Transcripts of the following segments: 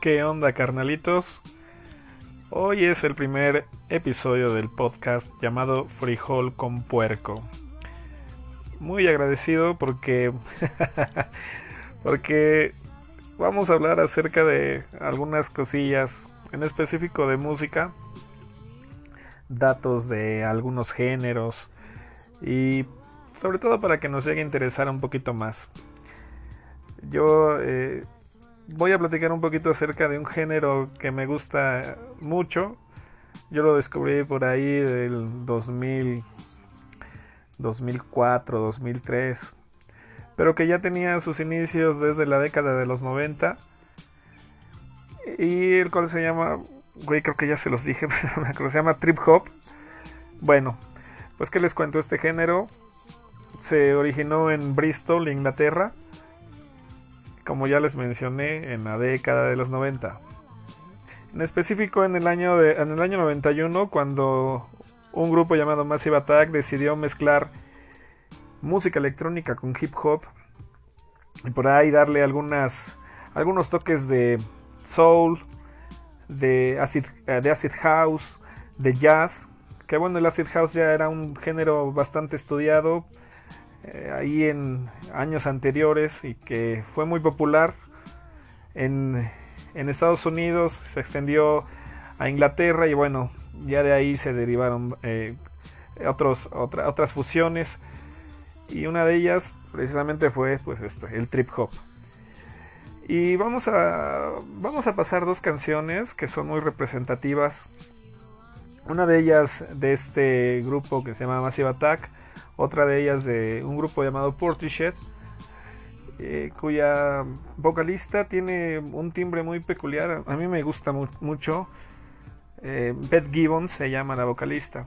¿Qué onda, carnalitos? Hoy es el primer episodio del podcast llamado Frijol con Puerco. Muy agradecido porque porque vamos a hablar acerca de algunas cosillas, en específico de música, datos de algunos géneros y sobre todo para que nos llegue a interesar un poquito más. Yo eh, voy a platicar un poquito acerca de un género que me gusta mucho. Yo lo descubrí por ahí del 2000, 2004, 2003, pero que ya tenía sus inicios desde la década de los 90 y el cual se llama, güey, creo que ya se los dije, pero se llama trip hop. Bueno, pues que les cuento este género se originó en Bristol, Inglaterra como ya les mencioné, en la década de los 90. En específico en el año, de, en el año 91, cuando un grupo llamado Massive Attack decidió mezclar música electrónica con hip hop y por ahí darle algunas, algunos toques de soul, de acid, eh, de acid house, de jazz. Que bueno, el acid house ya era un género bastante estudiado eh, ahí en años anteriores y que fue muy popular en, Estados Unidos, se extendió a Inglaterra y bueno, ya de ahí se derivaron eh, otros, otras fusiones y una de ellas precisamente fue pues esto, el trip hop. Y vamos a, vamos a pasar dos canciones que son muy representativas. Una de ellas de este grupo que se llama Massive Attack otra de ellas de un grupo llamado Portishead, eh, cuya vocalista tiene un timbre muy peculiar. A mí me gusta mucho. Eh, Beth Gibbons se llama la vocalista.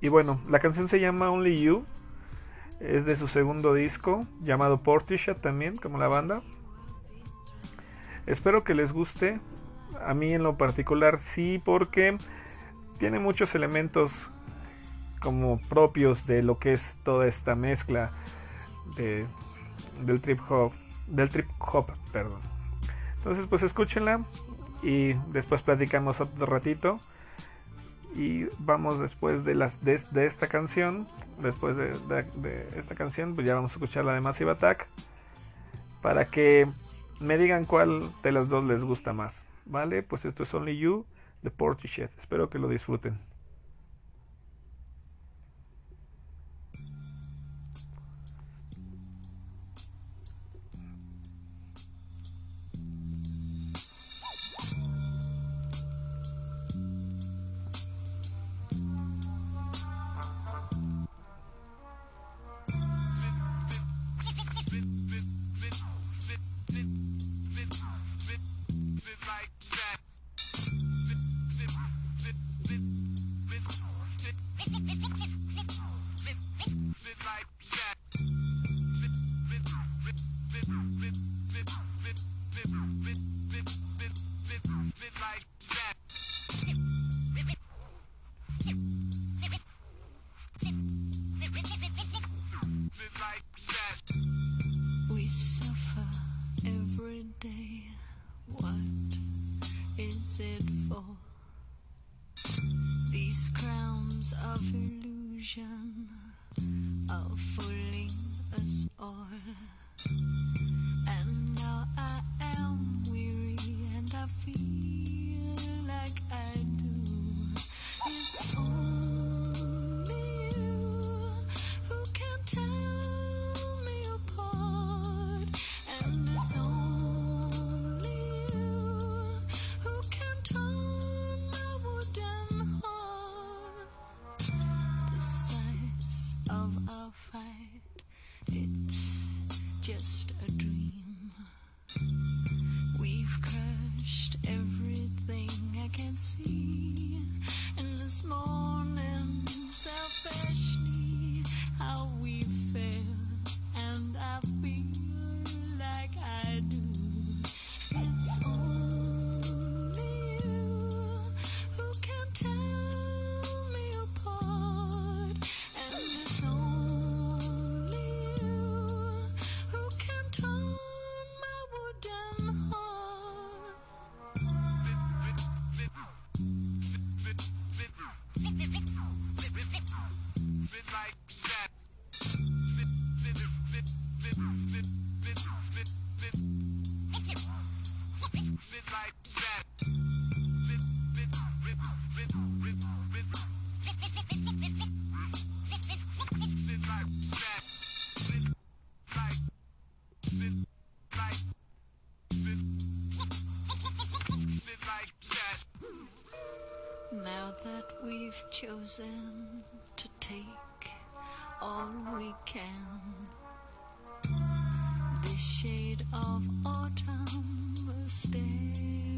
Y bueno, la canción se llama Only You. Es de su segundo disco, llamado Portishead también, como la banda. Espero que les guste. A mí en lo particular sí, porque tiene muchos elementos como propios de lo que es toda esta mezcla de, del trip hop, del trip hop, perdón. Entonces, pues escúchenla y después platicamos otro ratito. Y vamos después de las de, esta canción, después de, esta canción, pues ya vamos a escuchar la de Massive Attack para que me digan cuál de las dos les gusta más. ¿Vale? Pues esto es Only You de Portishead. Espero que lo disfruten. is it for? These crowns of illusion are fooling us all. Now that we've chosen to take all we can, this shade of autumn stay.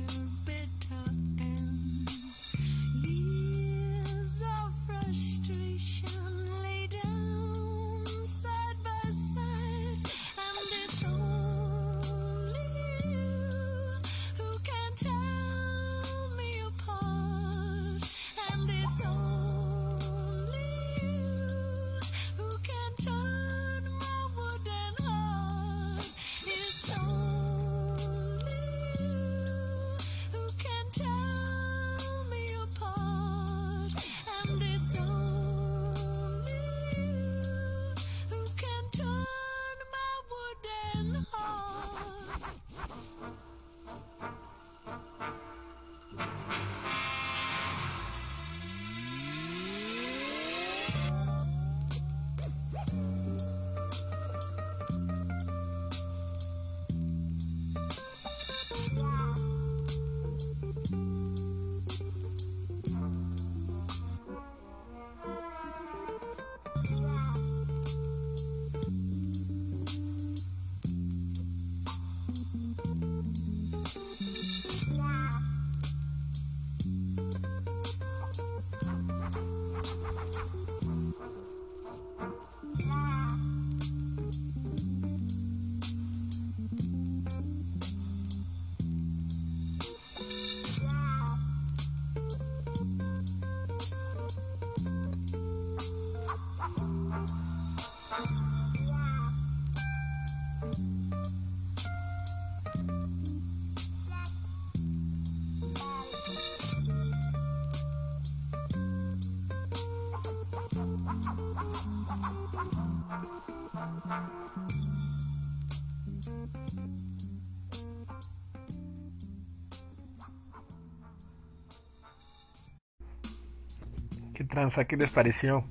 ¿Qué tranza? ¿Qué les pareció?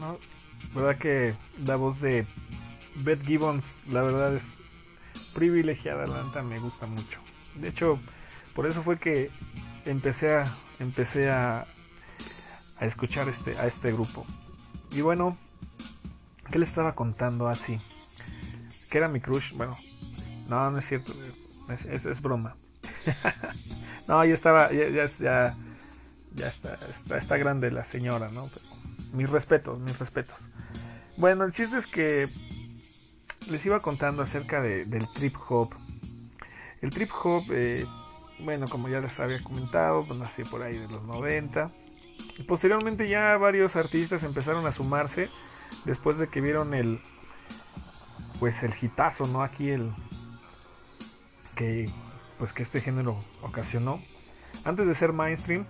¿No? ¿Verdad que la voz de Beth Gibbons, la verdad es privilegiada, la me gusta mucho. De hecho, por eso fue que empecé a empecé a, a escuchar este a este grupo. Y bueno, ¿qué le estaba contando así? Que era mi crush, bueno, no, no es cierto, es, es- broma. no, ya estaba, ya, ya, ya está, está, está grande la señora, ¿no? Mis respetos, mis respetos. Bueno, el chiste es que les iba contando acerca de- del trip hop. El trip hop, eh, bueno, como ya les había comentado, pues nació por ahí de los 90. Y posteriormente ya varios artistas empezaron a sumarse después de que vieron el, pues el hitazo, ¿no? Aquí el, que, pues que este género ocasionó. Antes de ser mainstream,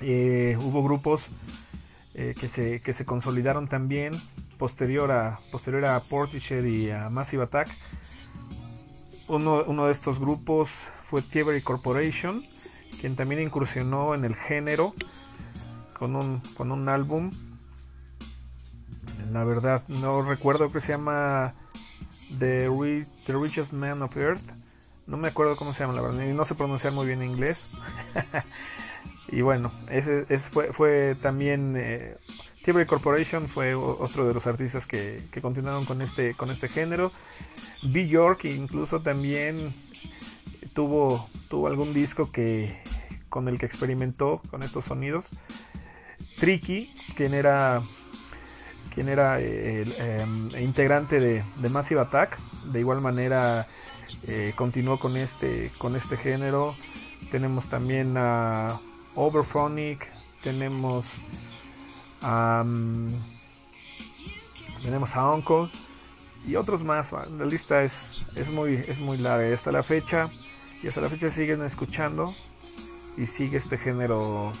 eh, hubo grupos eh, que, se, que se consolidaron también posterior a, posterior a Portishead y a Massive Attack. Uno, uno de estos grupos fue Thievery Corporation, quien también incursionó en el género con un, con un álbum. La verdad, no recuerdo que se llama The, The Richest Man of Earth. No me acuerdo cómo se llama, la verdad, y no sé pronunciar muy bien inglés. y bueno, ese, fue, también. Eh, Corporation fue otro de los artistas que, continuaron con este, con este género. B. York incluso también tuvo, tuvo algún disco que, con el que experimentó con estos sonidos. Tricky, quien era, quien era eh, el, eh, integrante de, de Massive Attack, de igual manera eh, continuó con este, con este género. Tenemos también a Overphonic, tenemos tenemos a Uncle y otros más. La lista es, es, muy, es muy larga. Hasta la fecha, y hasta la fecha siguen escuchando y sigue este género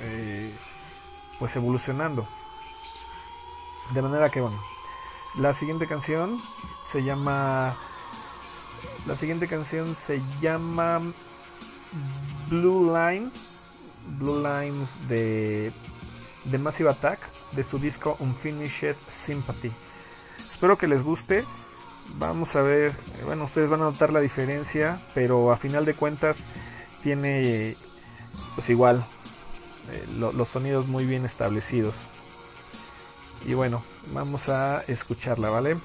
eh, pues evolucionando. De manera que bueno, la siguiente canción se llama La siguiente canción se llama Blue Lines. Blue Lines de, Massive Attack de su disco Unfinished Sympathy. Espero que les guste. Vamos a ver, bueno, ustedes van a notar la diferencia, pero a final de cuentas tiene pues igual eh, lo- los sonidos muy bien establecidos. Y bueno, vamos a escucharla, ¿vale?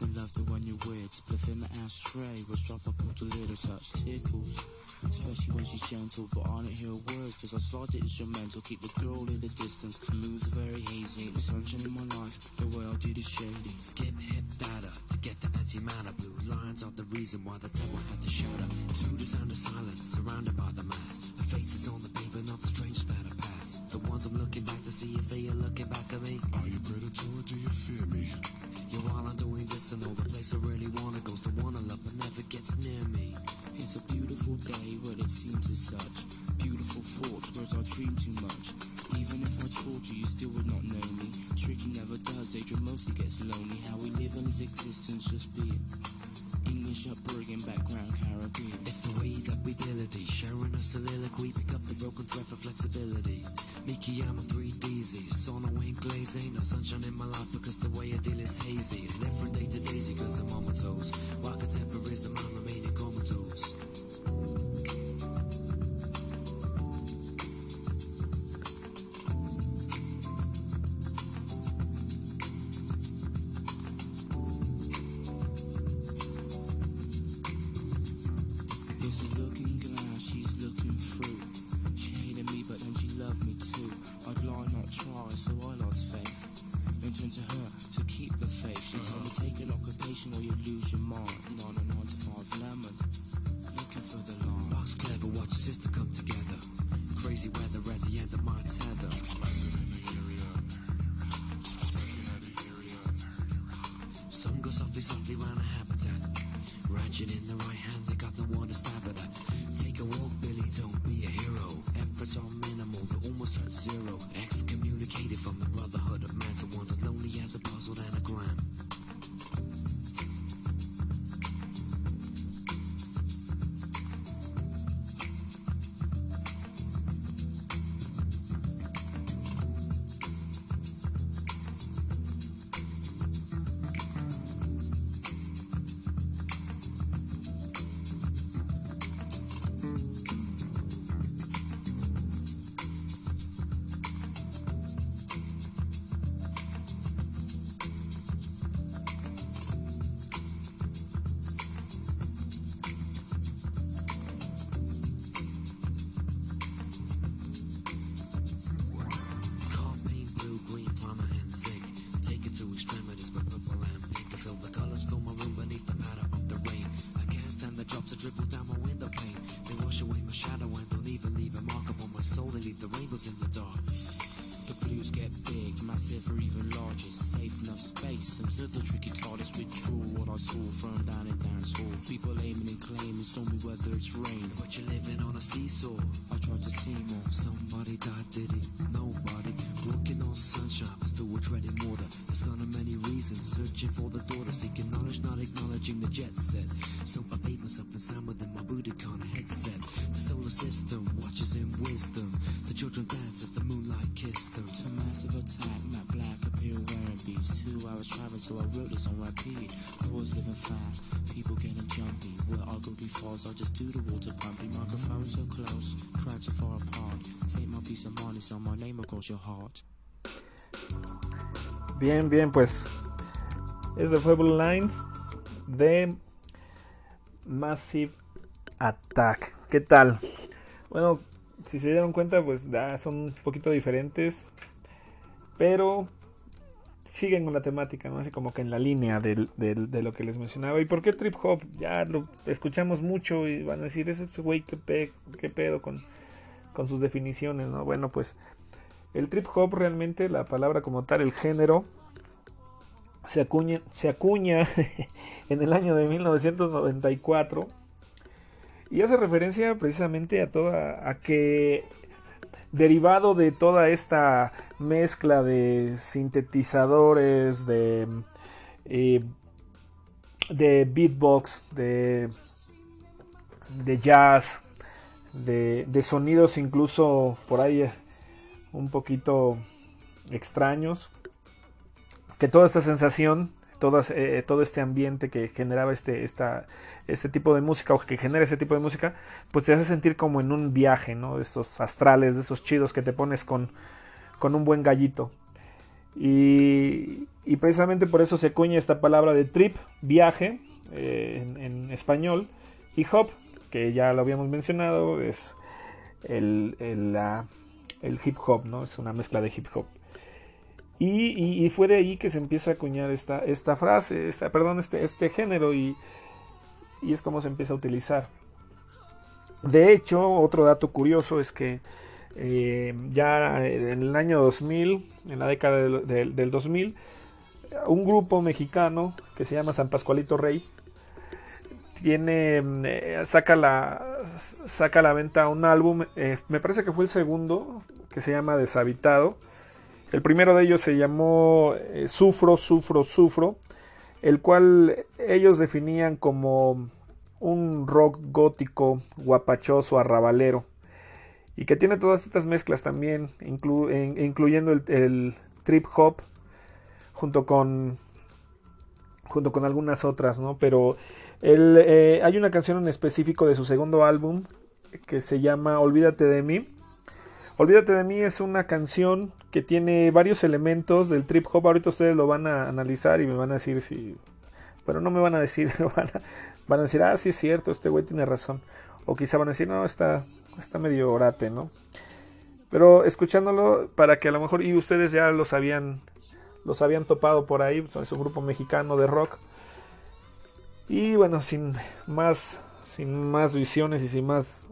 You love, then love the one you're with. Spliff in the ashtray, was drop a bottle little touch tickles. Especially when she's gentle, but I don't hear words, cause I slide the instrumental, keep the girl in the distance. Moves are very hazy, the sunshine in my life, the way I did is shady. Skip hit data to get the anti-mana blue lines are the reason why the tempo had to shatter to the sound of silence surrounded by the mass the faces on the pavement of the strangers that I pass the ones I'm looking back to see if they are looking back at me Are you predator or do you fear me? While I'm doing this I know the place I really wanna go's the one I love but never gets near me It's a beautiful day, but it seems as such. Beautiful thoughts, whereas I dream too much. Even if I told you, you still would not know me. Tricky never does, Adrian mostly gets lonely. How we live in his existence, just being Background Caribbean. it's the way that we ability eh? sharing a soliloquy pick up the broken thread for flexibility. Mickey I'm a 3DZ eh? Sono ain't glaze ain't no sunshine in my life because the way I deal is hazy. Live from day to daisy cause I'm on my toes. While contemporaries I'm get big, massive or even larger. Safe enough space until the tricky TARDIS withdrew what I saw from down in dance hall. People aiming and claiming stormy weather, it's rain. But you're living on a seesaw. I tried to see more. Somebody died, did he? Nobody. Walking on sunshine, I still we're treading water. The son of many reasons, searching for the daughter, seeking knowledge, not acknowledging the jet set. So I made myself inside within my Budokan headset. The solar system watches in wisdom. The children dance as the moonlight kissed them. To massive attack, Matt Black appear wearing beats. Two hours travel, so I wrote this on living fast, people getting jumpy. I just do the water pumping. Microphone so close, far apart. Take my peace of my name across your heart. Bien, bien, pues este fue Blue Lines de Massive Attack. ¿Qué tal? Bueno, si se dieron cuenta, pues ya son un poquito diferentes. Pero siguen con la temática, ¿no? Así como que en la línea de lo que les mencionaba. ¿Y por qué trip hop? Ya lo escuchamos mucho y van a decir, ese güey, ¿qué, pe- qué pedo con, con sus definiciones, ¿no? Bueno, pues el trip hop realmente, la palabra como tal, el género, se acuña, se acuña en el año de 1994 y hace referencia precisamente a toda a que derivado de toda esta mezcla de sintetizadores de eh, de beatbox de de jazz de, de sonidos incluso por ahí eh, un poquito extraños que toda esta sensación eh, todo este ambiente que generaba este, este tipo de música o que genera ese tipo de música, pues te hace sentir como en un viaje, ¿no? De estos astrales, de esos chidos que te pones con, con un buen gallito. Y, y precisamente por eso se acuña esta palabra de trip, viaje, eh, en, español, y hop, que ya lo habíamos mencionado, es el, el, el hip hop, ¿no? Es una mezcla de hip hop. Y, fue de ahí que se empieza a acuñar esta, esta frase, esta, perdón, este, este género y, y es como se empieza a utilizar. De hecho, otro dato curioso es que eh, ya en el año 2000, en la década del, del- del 2000, un grupo mexicano que se llama San Pascualito Rey tiene eh, saca la saca a la venta un álbum eh, me parece que fue el segundo que se llama Deshabitado el primero de ellos se llamó eh, Sufro, Sufro, Sufro, el cual ellos definían como un rock gótico, guapachoso, arrabalero, y que tiene todas estas mezclas también, inclu- en- incluyendo el, trip hop, junto con, junto con algunas otras, ¿no? Pero eh, hay una canción en específico de su segundo álbum que se llama Olvídate de mí. Olvídate de mí es una canción que tiene varios elementos del trip hop. Ahorita ustedes lo van a analizar y me van a decir si. Bueno, no me van a decir, van a, van a decir, ah, sí es cierto, este güey tiene razón. O quizá van a decir, no, está, está medio orate, ¿no? Pero escuchándolo, para que a lo mejor, y ustedes ya los habían, los habían topado por ahí, es un grupo mexicano de rock. Y bueno, sin más, sin más visiones y sin más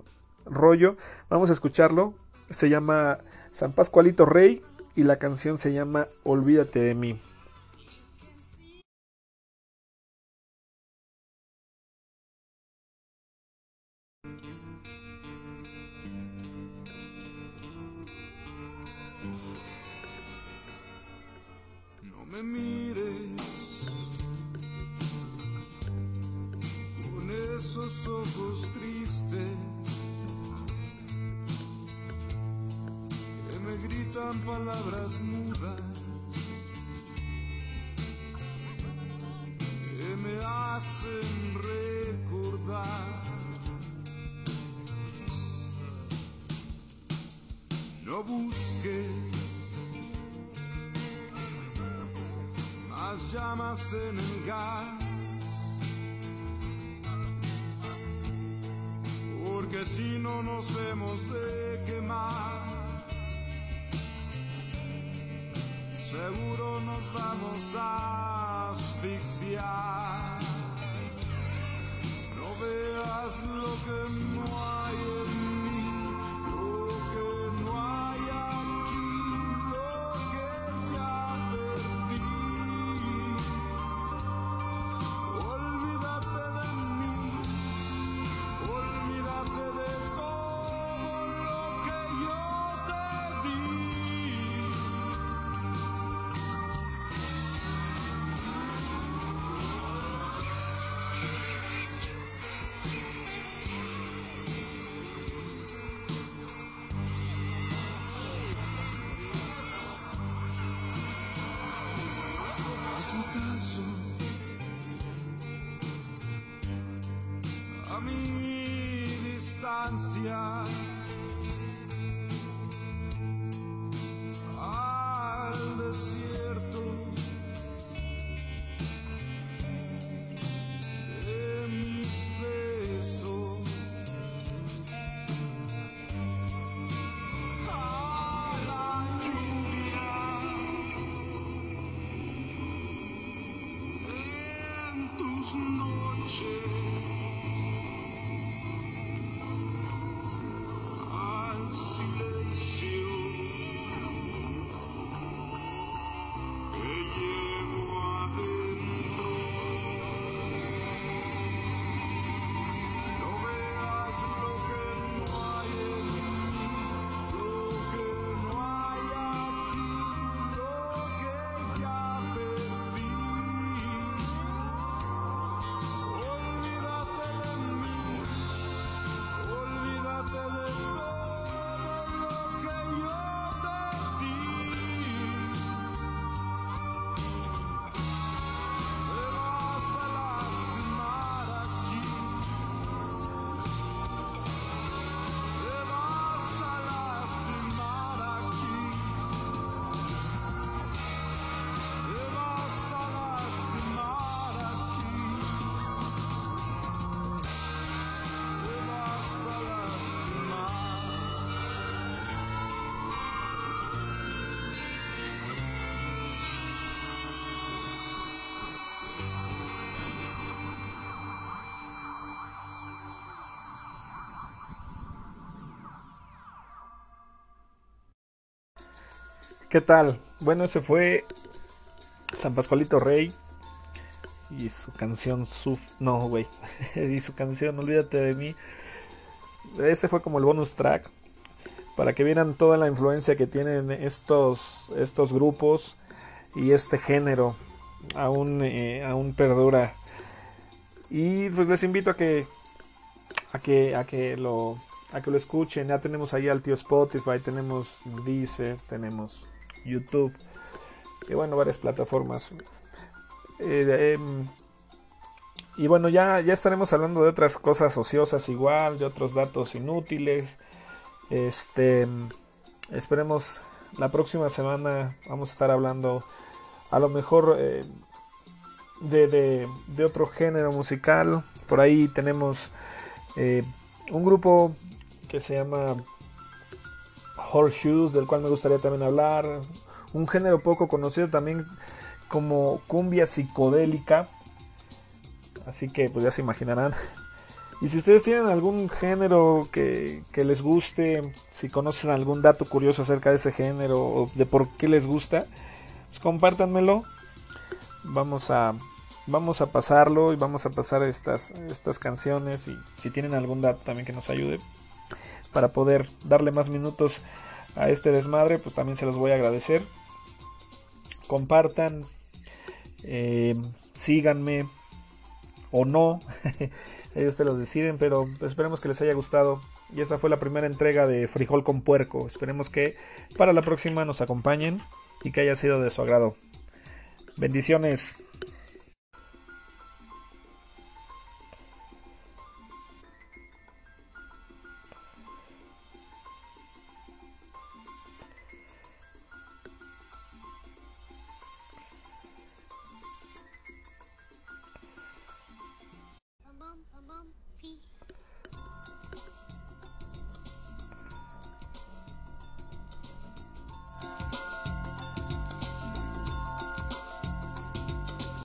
rollo, vamos a escucharlo. Se llama San Pascualito Rey y la canción se llama Olvídate de mí. Más llamas en el gas. Porque si no nos hemos de quemar, seguro nos vamos a asfixiar. No veas lo que no noches. ¿Qué tal? Bueno, ese fue San Pascualito Rey y su canción Suf. No, güey. y su canción Olvídate de mí. Ese fue como el bonus track para que vieran toda la influencia que tienen estos, estos grupos y este género aún, eh, aún perdura. Y pues les invito a que a que a que lo a que lo escuchen. Ya tenemos ahí al tío Spotify, tenemos Dice, tenemos YouTube y bueno, varias plataformas. Eh, em, y bueno, ya, ya estaremos hablando de otras cosas ociosas igual, de otros datos inútiles. Este, esperemos la próxima semana vamos a estar hablando a lo mejor eh, de, de- de otro género musical. Por ahí tenemos eh, un grupo que se llama Horseshoes, del cual me gustaría también hablar. Un género poco conocido también como cumbia psicodélica. Así que pues ya se imaginarán. Y si ustedes tienen algún género que, les guste, si conocen algún dato curioso acerca de ese género o de por qué les gusta, pues compártanmelo. Vamos a, vamos a pasarlo y vamos a pasar estas, estas canciones. Y si tienen algún dato también que nos ayude para poder darle más minutos a este desmadre, pues también se los voy a agradecer. Compartan, eh, síganme o no. Ellos te los deciden, pero esperemos que les haya gustado. Y esta fue la primera entrega de Frijol con Puerco. Esperemos que para la próxima nos acompañen y que haya sido de su agrado. Bendiciones.